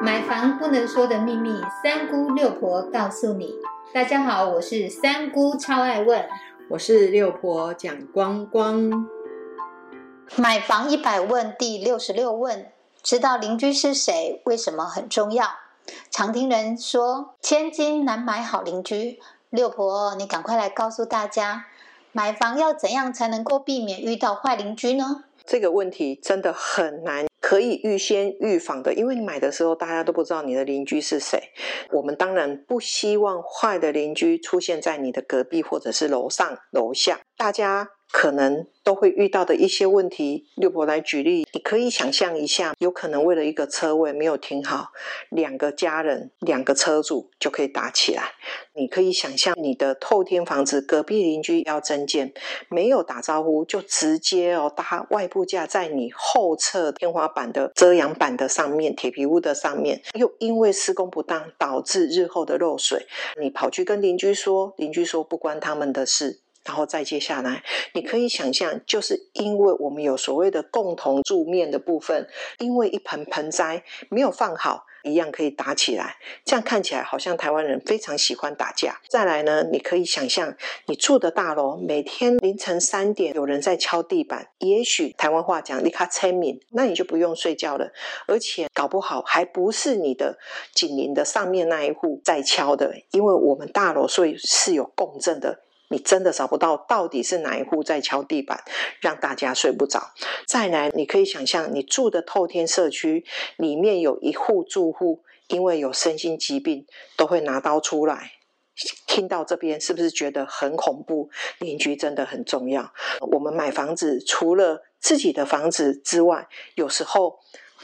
买房不能说的秘密，三姑六婆告诉你。大家好，我是三姑，超爱问。我是六婆蒋光光。买房一百问第六十六问：知道邻居是谁，为什么很重要？常听人说，千金难买好邻居。六婆，你赶快来告诉大家，买房要怎样才能够避免遇到坏邻居呢？这个问题真的很难，可以预先预防的，因为你买的时候大家都不知道你的邻居是谁。我们当然不希望坏的邻居出现在你的隔壁或者是楼上楼下，大家。可能都会遇到的一些问题，六婆来举例，你可以想象一下，有可能为了一个车位没有停好，两个家人、两个车主就可以打起来。你可以想象你的透天房子隔壁邻居要增建，没有打招呼就直接哦搭外部架在你后侧天花板的遮阳板的上面、铁皮屋的上面，又因为施工不当导致日后的漏水，你跑去跟邻居说，邻居说不关他们的事。然后再接下来，你可以想象，就是因为我们有所谓的共同柱面的部分，因为一盆盆栽没有放好，一样可以打起来。这样看起来好像台湾人非常喜欢打架。再来呢，你可以想象，你住的大楼每天凌晨三点有人在敲地板，也许台湾话讲你卡催眠，那你就不用睡觉了。而且搞不好还不是你的紧邻的上面那一户在敲的，因为我们大楼所以是有共振的。你真的找不到到底是哪一户在敲地板，让大家睡不着。再来，你可以想象你住的透天社区里面有一户住户，因为有身心疾病，都会拿刀出来。听到这边是不是觉得很恐怖？邻居真的很重要。我们买房子除了自己的房子之外，有时候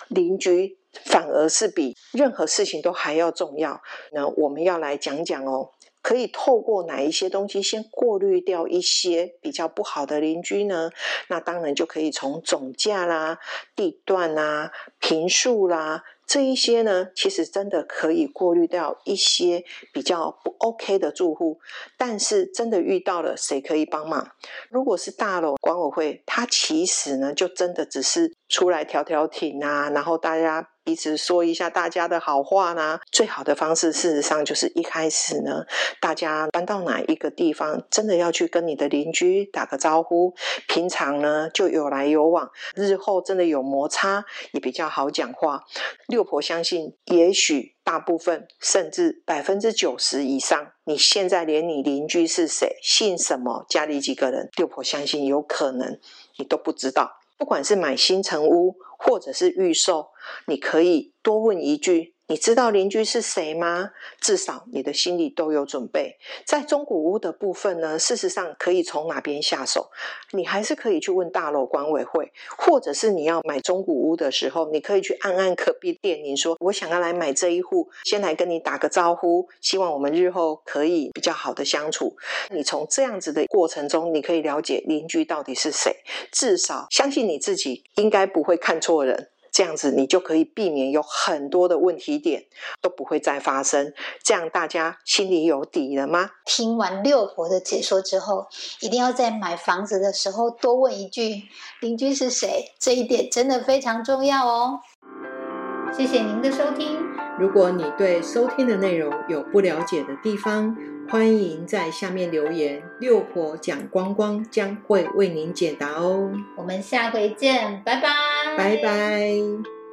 邻居反而是比任何事情都还要重要。那我们要来讲讲哦。可以透过哪一些东西先过滤掉一些比较不好的邻居呢？那当然就可以从总价啦、地段啦、平数啦这一些呢，其实真的可以过滤掉一些比较不 OK 的住户。但是真的遇到了，谁可以帮忙？如果是大楼管委会，它其实呢，就真的只是出来调调停啊，然后大家。彼此说一下大家的好话呢。最好的方式，事实上就是一开始呢，大家搬到哪一个地方，真的要去跟你的邻居打个招呼。平常呢就有来有往，日后真的有摩擦也比较好讲话。六婆相信，也许大部分甚至百分之九十以上，你现在连你邻居是谁、姓什么、家里几个人，六婆相信有可能你都不知道。不管是买新城屋，或者是预售，你可以多问一句。你知道邻居是谁吗？至少你的心里都有准备。在中古屋的部分呢，事实上可以从哪边下手？你还是可以去问大楼管委会，或者是你要买中古屋的时候，你可以去按按隔壁店，你说我想要来买这一户，先来跟你打个招呼，希望我们日后可以比较好的相处。你从这样子的过程中，你可以了解邻居到底是谁，至少相信你自己应该不会看错人。这样子，你就可以避免有很多的问题点都不会再发生。这样大家心里有底了吗？听完六婆的解说之后，一定要在买房子的时候多问一句：邻居是谁？这一点真的非常重要哦。谢谢您的收听。如果你对收听的内容有不了解的地方，欢迎在下面留言，六婆讲光光将会为您解答哦。我们下回见，拜拜，拜拜。